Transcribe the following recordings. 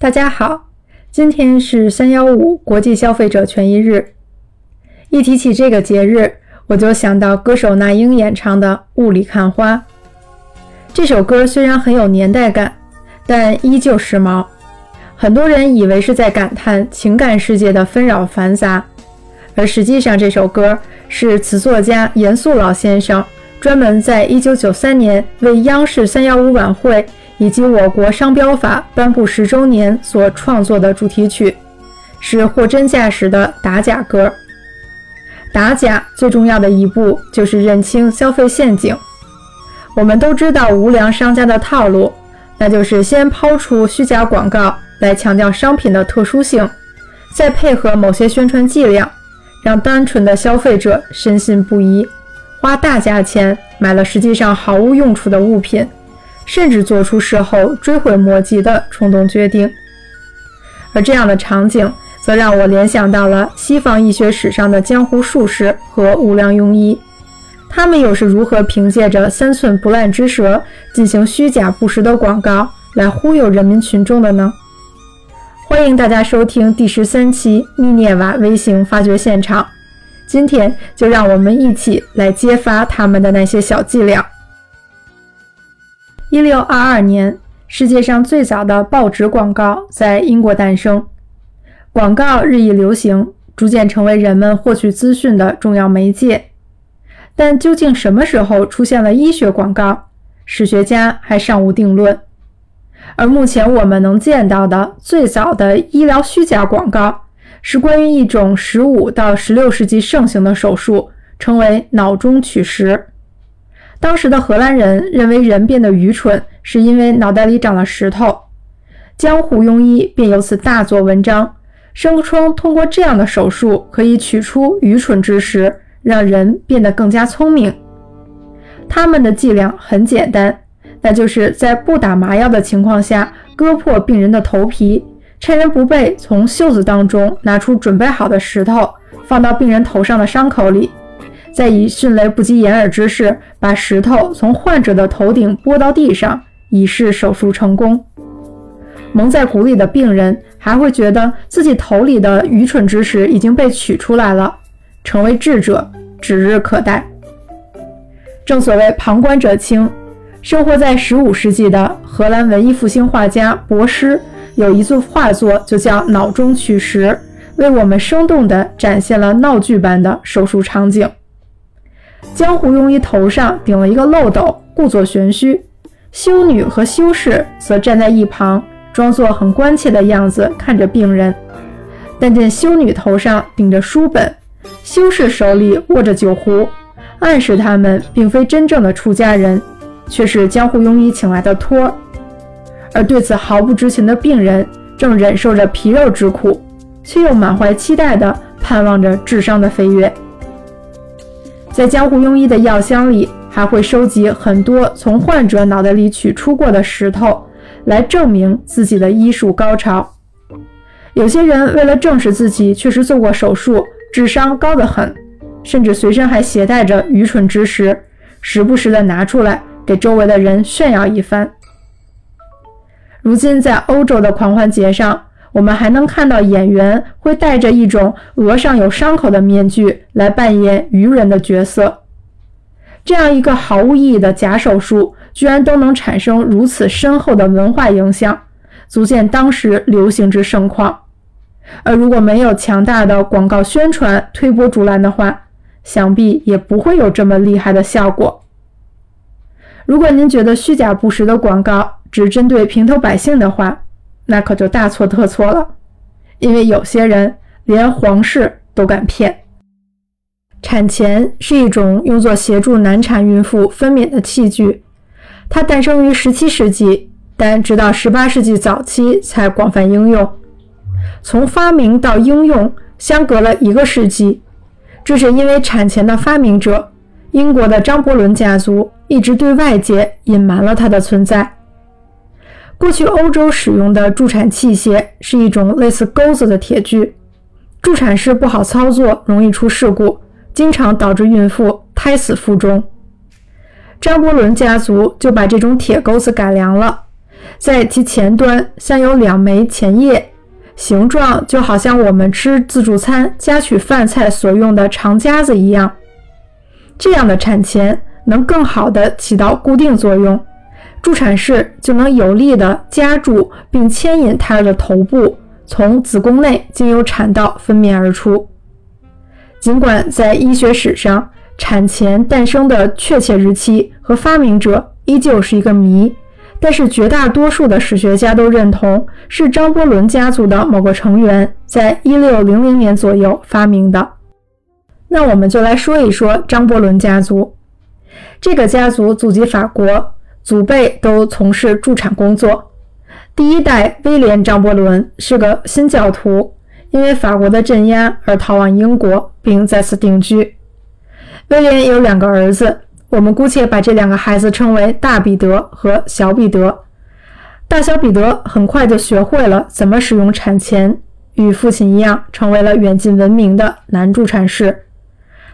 大家好，今天是三幺五国际消费者权益日。一提起这个节日，我就想到歌手那英演唱的《雾里看花》。这首歌虽然很有年代感，但依旧时髦。很多人以为是在感叹情感世界的纷扰繁杂，而实际上这首歌是词作家严肃老先生专门在一九九三年为央视三幺五晚会。以及我国商标法颁布十周年所创作的主题曲，是货真价实的打假歌。打假最重要的一步就是认清消费陷阱。我们都知道无良商家的套路，那就是先抛出虚假广告来强调商品的特殊性，再配合某些宣传伎俩，让单纯的消费者深信不疑，花大价钱买了实际上毫无用处的物品。甚至做出事后追悔莫及的冲动决定，而这样的场景则让我联想到了西方医学史上的江湖术士和无良庸医，他们又是如何凭借着三寸不烂之舌进行虚假不实的广告来忽悠人民群众的呢？欢迎大家收听第十三期密涅瓦微型发掘现场，今天就让我们一起来揭发他们的那些小伎俩。一六二二年，世界上最早的报纸广告在英国诞生。广告日益流行，逐渐成为人们获取资讯的重要媒介。但究竟什么时候出现了医学广告，史学家还尚无定论。而目前我们能见到的最早的医疗虚假广告，是关于一种十五到十六世纪盛行的手术，称为脑中取石。当时的荷兰人认为人变得愚蠢是因为脑袋里长了石头，江湖庸医便由此大做文章，声称通过这样的手术可以取出愚蠢之石，让人变得更加聪明。他们的伎俩很简单，那就是在不打麻药的情况下割破病人的头皮，趁人不备从袖子当中拿出准备好的石头，放到病人头上的伤口里。再以迅雷不及掩耳之势，把石头从患者的头顶拨到地上，以示手术成功。蒙在鼓里的病人还会觉得自己头里的愚蠢之石已经被取出来了，成为智者指日可待。正所谓旁观者清。生活在十五世纪的荷兰文艺复兴画家博施有一幅画作，就叫《脑中取石》，为我们生动地展现了闹剧般的手术场景。江湖庸医头上顶了一个漏斗，故作玄虚；修女和修士则站在一旁，装作很关切的样子看着病人。但见修女头上顶着书本，修士手里握着酒壶，暗示他们并非真正的出家人，却是江湖庸医请来的托儿。而对此毫不知情的病人，正忍受着皮肉之苦，却又满怀期待地盼望着智商的飞跃。在江湖庸医的药箱里，还会收集很多从患者脑袋里取出过的石头，来证明自己的医术高超。有些人为了证实自己确实做过手术，智商高得很，甚至随身还携带着愚蠢之石，时不时的拿出来给周围的人炫耀一番。如今在欧洲的狂欢节上。我们还能看到演员会戴着一种额上有伤口的面具来扮演愚人的角色，这样一个毫无意义的假手术，居然都能产生如此深厚的文化影响，足见当时流行之盛况。而如果没有强大的广告宣传推波助澜的话，想必也不会有这么厉害的效果。如果您觉得虚假不实的广告只针对平头百姓的话，那可就大错特错了，因为有些人连皇室都敢骗。产钳是一种用作协助难产孕妇分娩的器具，它诞生于17世纪，但直到18世纪早期才广泛应用。从发明到应用相隔了一个世纪，这是因为产钳的发明者英国的张伯伦家族一直对外界隐瞒了它的存在。过去欧洲使用的助产器械是一种类似钩子的铁具，助产士不好操作，容易出事故，经常导致孕妇胎死腹中。张伯伦家族就把这种铁钩子改良了，在其前端镶有两枚前叶，形状就好像我们吃自助餐夹取饭菜所用的长夹子一样。这样的产钳能更好地起到固定作用，助产士就能有力地夹住并牵引胎儿的头部，从子宫内经由产道分娩而出。尽管在医学史上，产前诞生的确切日期和发明者依旧是一个谜，但是绝大多数的史学家都认同是张伯伦家族的某个成员在1600年左右发明的。那我们就来说一说张伯伦家族。这个家族祖籍法国，祖辈都从事助产工作。第一代威廉·张伯伦是个新教徒，因为法国的镇压而逃往英国，并在此定居。威廉有两个儿子，我们姑且把这两个孩子称为大彼得和小彼得。大小彼得很快就学会了怎么使用产钳，与父亲一样，成为了远近闻名的男助产士。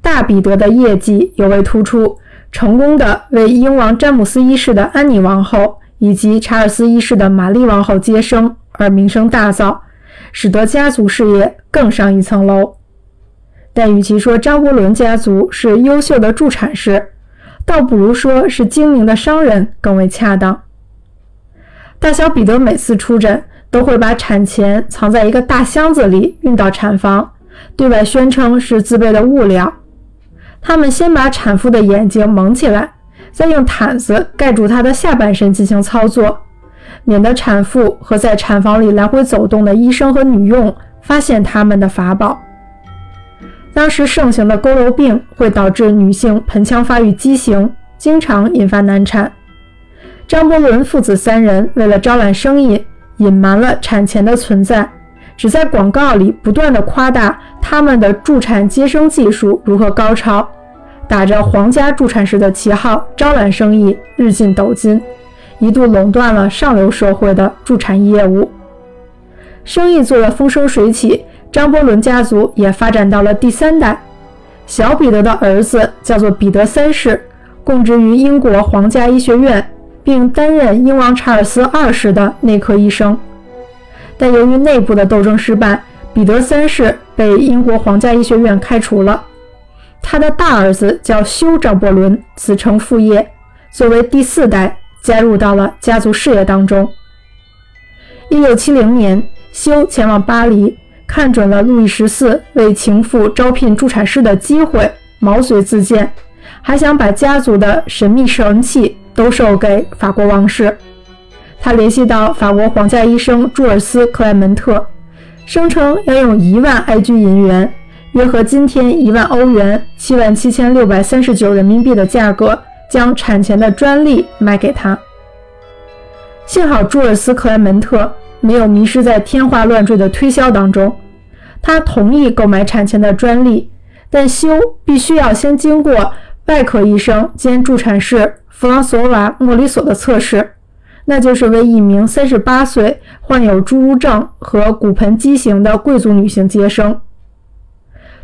大彼得的业绩尤为突出，成功的为英王詹姆斯一世的安妮王后以及查尔斯一世的玛丽王后接生，而名声大噪，使得家族事业更上一层楼。但与其说张伯伦家族是优秀的助产士，倒不如说是精明的商人更为恰当。大小彼得每次出诊都会把产钳藏在一个大箱子里运到产房，对外宣称是自备的物料。他们先把产妇的眼睛蒙起来，再用毯子盖住她的下半身进行操作，免得产妇和在产房里来回走动的医生和女佣发现他们的法宝。当时盛行的佝偻病会导致女性盆腔发育畸形，经常引发难产。张伯伦父子三人为了招揽生意，隐瞒了产钳的存在，只在广告里不断的夸大他们的助产接生技术如何高超，打着皇家助产士的旗号招揽生意，日进斗金，一度垄断了上流社会的助产业务，生意做得风生水起。张伯伦家族也发展到了第三代，小彼得的儿子叫做彼得三世，供职于英国皇家医学院，并担任英王查尔斯二世的内科医生。但由于内部的斗争失败，彼得三世被英国皇家医学院开除了。他的大儿子叫修·张伯伦，子承父业，作为第四代加入到了家族事业当中。一六七零年，修前往巴黎。看准了路易十四为情妇招聘助产师的机会，毛遂自荐，还想把家族的神秘神器都授给法国王室。他联系到法国皇家医生朱尔斯·克莱门特，声称要用一万埃居银元（约合今天一万欧元，七万七千六百三十九人民币）的价格，将产前的专利卖给他。幸好朱尔斯·克莱门特。没有迷失在天花乱坠的推销当中，他同意购买产前的专利，但修必须要先经过外科医生兼助产士弗朗索瓦·莫里索的测试，那就是为一名三十八岁、患有侏儒症和骨盆畸形的贵族女性接生。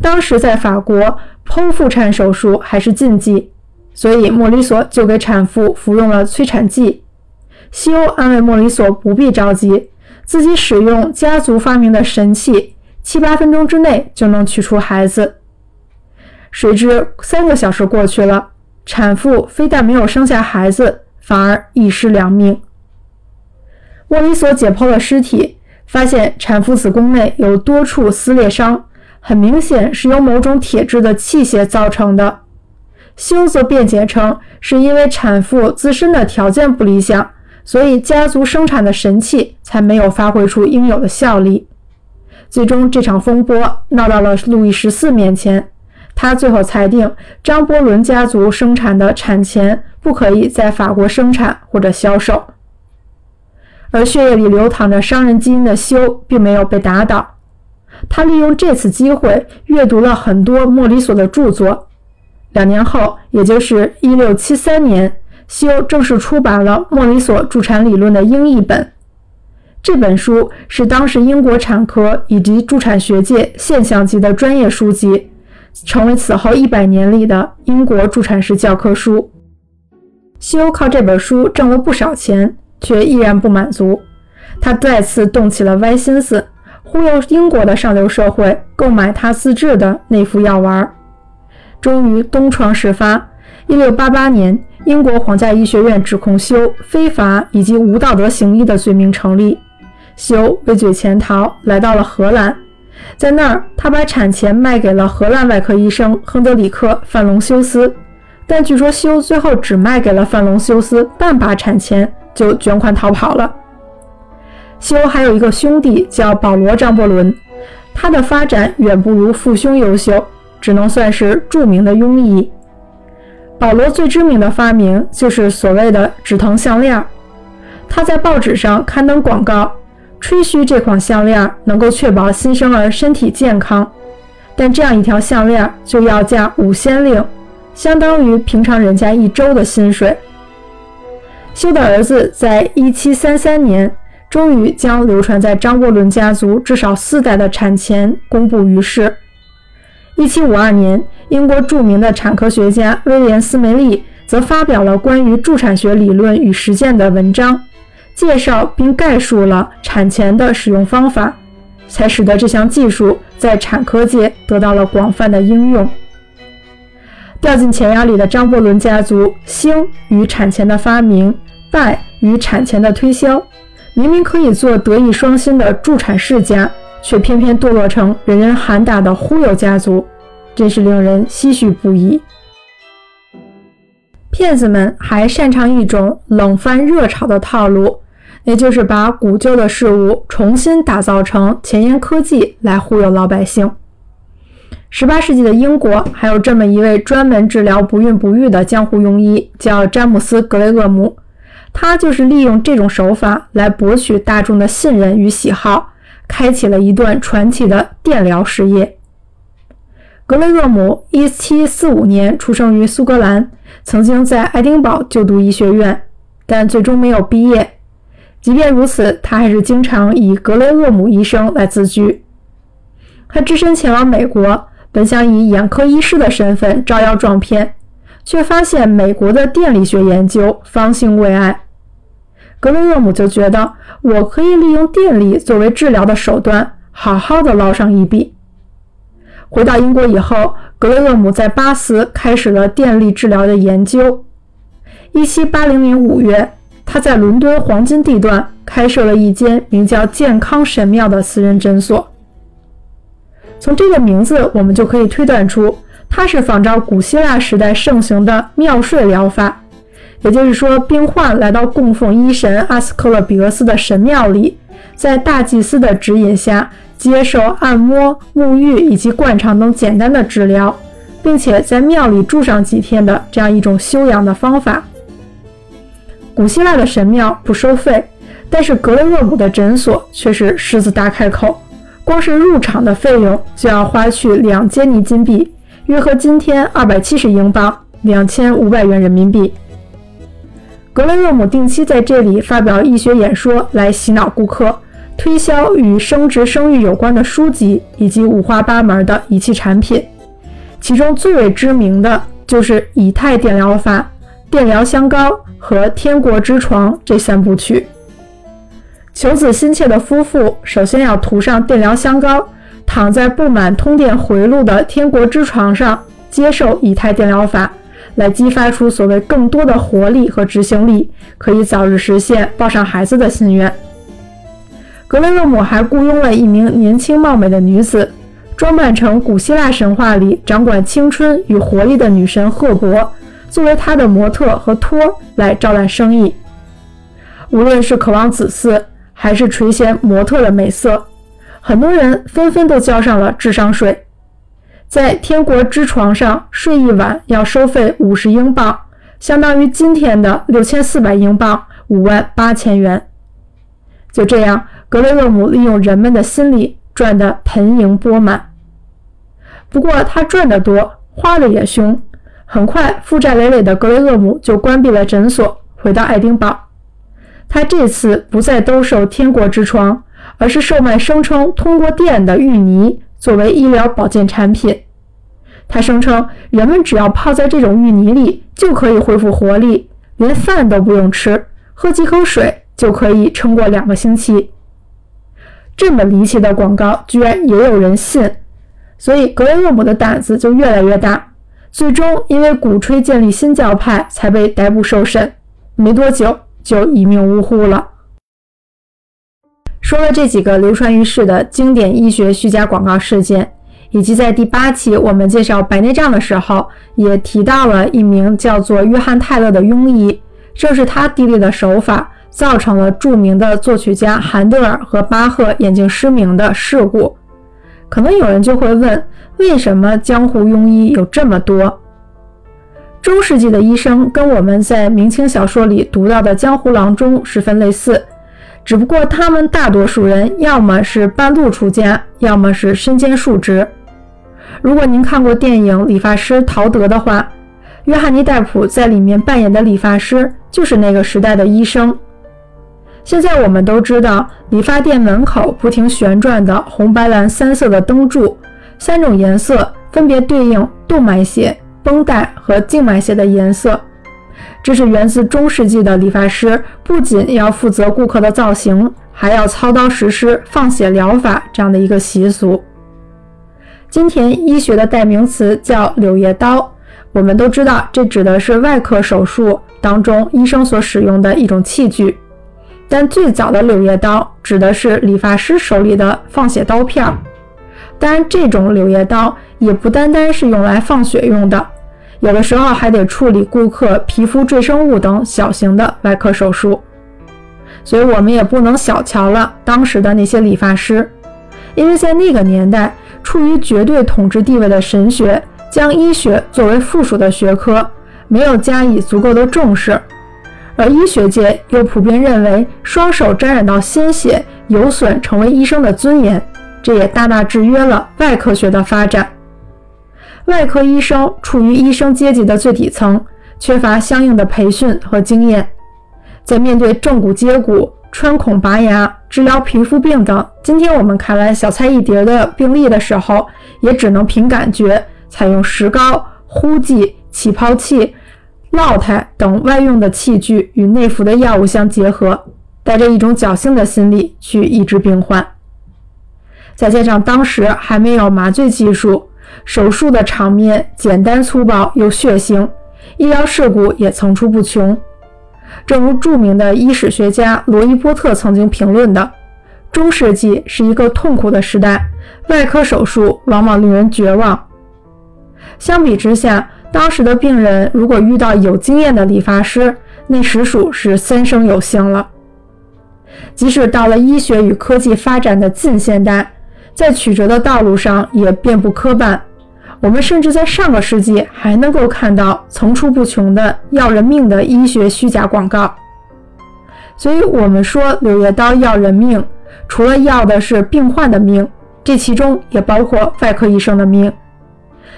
当时在法国，剖腹产手术还是禁忌，所以莫里索就给产妇服用了催产剂。西欧安慰莫里索不必着急。自己使用家族发明的神器，七八分钟之内就能取出孩子。谁知三个小时过去了，产妇非但没有生下孩子，反而一尸两命。莫里索解剖了尸体，发现产妇子宫内有多处撕裂伤，很明显是由某种铁质的器械造成的。休则辩解称，是因为产妇自身的条件不理想。所以，家族生产的神器才没有发挥出应有的效力。最终，这场风波闹到了路易十四面前，他最后裁定张伯伦家族生产的产钳不可以在法国生产或者销售。而血液里流淌着商人基因的修并没有被打倒，他利用这次机会阅读了很多莫里索的著作。两年后，也就是1673年。修正式出版了莫里索助产理论的英译本。这本书是当时英国产科以及助产学界现象级的专业书籍，成为此后一百年里的英国助产士教科书。修靠这本书挣了不少钱，却依然不满足，他再次动起了歪心思，忽悠英国的上流社会购买他自制的那副药丸。终于东窗事发。一六八八年，英国皇家医学院指控修非法以及无道德行医的罪名成立，修畏罪潜逃，来到了荷兰。在那儿，他把产前卖给了荷兰外科医生亨德里克·范隆修斯，但据说修最后只卖给了范隆修斯半把产钱，就卷款逃跑了。修还有一个兄弟叫保罗·张伯伦，他的发展远不如父兄优秀，只能算是著名的庸医。保罗最知名的发明就是所谓的止疼项链，他在报纸上刊登广告。吹嘘这款项链能够确保新生儿身体健康，但这样一条项链就要价五先令，相当于平常人家一周的薪水。修的儿子在一七三三年终于将流传在张伯伦家族至少四代的产前公布于世。一七五二年，英国著名的产科学家威廉斯梅利则发表了关于助产学理论与实践的文章。介绍并概述了产前的使用方法，才使得这项技术在产科界得到了广泛的应用。掉进钱眼里的张伯伦家族，兴于产前的发明，败于产前的推销。明明可以做德艺双馨的助产世家，却偏偏堕落成人人喊打的忽悠家族，真是令人唏嘘不已。骗子们还擅长一种冷饭热炒的套路。也就是把古旧的事物重新打造成前沿科技来忽悠老百姓。十八世纪的英国还有这么一位专门治疗不孕不育的江湖庸医，叫詹姆斯·格雷厄姆。他就是利用这种手法来博取大众的信任与喜好，开启了一段传奇的电疗事业。格雷厄姆一七四五年出生于苏格兰，曾经在爱丁堡就读医学院，但最终没有毕业。即便如此，他还是经常以格雷厄姆医生来自居。他只身前往美国，本想以眼科医师的身份招摇撞骗，却发现美国的电力学研究方兴未艾。格雷厄姆就觉得，我可以利用电力作为治疗的手段，好好的捞上一笔。回到英国以后，格雷厄姆在巴斯开始了电力治疗的研究。一七八零年五月。他在伦敦黄金地段开设了一间名叫“健康神庙”的私人诊所。从这个名字，我们就可以推断出，它是仿照古希腊时代盛行的庙税疗法。也就是说，病患来到供奉医神阿斯克勒比俄斯的神庙里，在大祭司的指引下，接受按摩、沐浴以及灌肠等简单的治疗，并且在庙里住上几天的这样一种修养的方法。古希腊的神庙不收费，但是格雷厄姆的诊所却是狮子大开口，光是入场的费用就要花去两坚尼金币，约合今天二百七十英镑，两千五百元人民币。格雷厄姆定期在这里发表医学演说，来洗脑顾客，推销与生殖生育有关的书籍以及五花八门的仪器产品，其中最为知名的就是以太电疗法。电疗香膏和天国之床这三部曲。求子心切的夫妇首先要涂上电疗香膏，躺在布满通电回路的天国之床上，接受以太电疗法，来激发出所谓更多的活力和执行力，可以早日实现抱上孩子的心愿。格雷厄姆还雇佣了一名年轻貌美的女子，装扮成古希腊神话里掌管青春与活力的女神赫伯。作为他的模特和托来招揽生意，无论是渴望子嗣，还是垂涎模特的美色，很多人纷纷都交上了智商税。在天国之床上睡一晚要收费五十英镑，相当于今天的六千四百英镑，五万八千元。就这样，格雷厄姆利用人们的心理赚得盆盈钵满。不过，他赚得多，花的也凶。很快，负债累累的格雷厄姆就关闭了诊所，回到爱丁堡。他这次不再兜售天国之床，而是售卖声称通过电的芋泥作为医疗保健产品。他声称，人们只要泡在这种芋泥里就可以恢复活力，连饭都不用吃，喝几口水就可以撑过两个星期。这么离奇的广告，居然也有人信，所以格雷厄姆的胆子就越来越大。最终，因为鼓吹建立新教派，才被逮捕受审，没多久就一命呜呼了。说了这几个流传于世的经典医学虚假广告事件，以及在第八期我们介绍白内障的时候，也提到了一名叫做约翰·泰勒的庸医，正是他低劣的手法，造成了著名的作曲家韩德尔和巴赫眼睛失明的事故。可能有人就会问，为什么江湖庸医有这么多？中世纪的医生跟我们在明清小说里读到的江湖郎中十分类似。只不过他们大多数人要么是半路出家，要么是身兼数职。如果您看过电影《理发师陶德》的话，约翰尼·戴普在里面扮演的理发师就是那个时代的医生。现在我们都知道，理发店门口不停旋转的红、白、蓝三色的灯柱，三种颜色分别对应动脉血、绷带和静脉血的颜色。这是源自中世纪的理发师，不仅要负责顾客的造型，还要操刀实施放血疗法这样的一个习俗。今天医学的代名词叫柳叶刀，我们都知道，这指的是外科手术当中医生所使用的一种器具。但最早的柳叶刀指的是理发师手里的放血刀片儿。当然，这种柳叶刀也不单单是用来放血用的。有的时候还得处理顾客皮肤赘生物等小型的外科手术，所以我们也不能小瞧了当时的那些理发师，因为在那个年代，处于绝对统治地位的神学将医学作为附属的学科，没有加以足够的重视，而医学界又普遍认为双手沾染到鲜血有损成为医生的尊严，这也大大制约了外科学的发展。外科医生处于医生阶级的最底层，缺乏相应的培训和经验，在面对正骨接骨、穿孔拔牙、治疗皮肤病等今天我们看来小菜一碟的病例的时候，也只能凭感觉，采用石膏、呼剂、起泡器、烙台等外用的器具与内服的药物相结合，带着一种侥幸的心理去医治病患。再加上当时还没有麻醉技术。手术的场面简单粗暴又血腥，医疗事故也层出不穷。正如著名的医史学家罗伊波特曾经评论的：“中世纪是一个痛苦的时代，外科手术往往令人绝望。”相比之下，当时的病人如果遇到有经验的理发师，那实属是三生有幸了。即使到了医学与科技发展的近现代，在曲折的道路上也遍布磕绊，我们甚至在上个世纪还能够看到层出不穷的要人命的医学虚假广告。所以，我们说柳叶刀要人命，除了要的是病患的命，这其中也包括外科医生的命。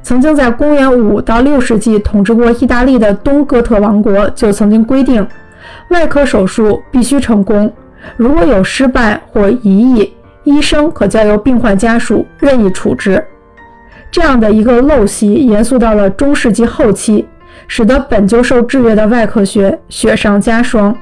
曾经在公元五到六世纪统治过意大利的东哥特王国就曾经规定，外科手术必须成功，如果有失败或疑义。医生可交由病患家属任意处置，这样的一个陋习延续到了中世纪后期，使得本就受制约的外科学雪上加霜。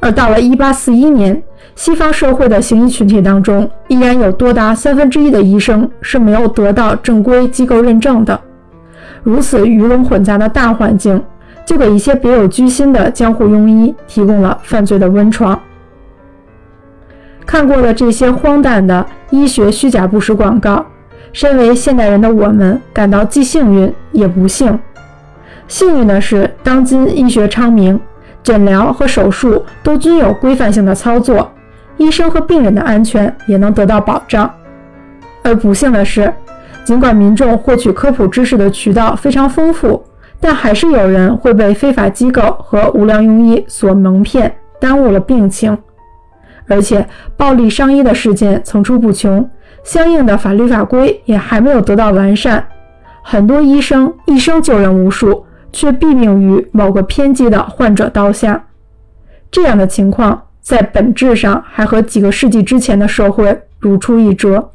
而到了1841年，西方社会的行医群体当中，依然有多达三分之一的医生是没有得到正规机构认证的。如此鱼龙混杂的大环境，就给一些别有居心的江湖庸医提供了犯罪的温床。看过了这些荒诞的医学虚假不实广告，身为现代人的我们感到既幸运也不幸。幸运的是，当今医学昌明，诊疗和手术都均有规范性的操作，医生和病人的安全也能得到保障。而不幸的是，尽管民众获取科普知识的渠道非常丰富，但还是有人会被非法机构和无良庸医所蒙骗，耽误了病情。而且，暴力伤医的事件层出不穷，相应的法律法规也还没有得到完善。很多医生一生救人无数，却毙命于某个偏激的患者刀下。这样的情况在本质上还和几个世纪之前的社会如出一辙。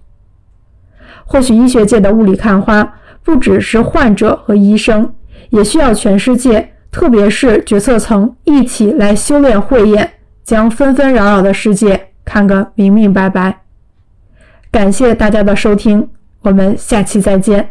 或许医学界的雾里看花，不只是患者和医生，也需要全世界，特别是决策层一起来修炼慧眼。将纷纷扰扰的世界看个明明白白。感谢大家的收听，我们下期再见。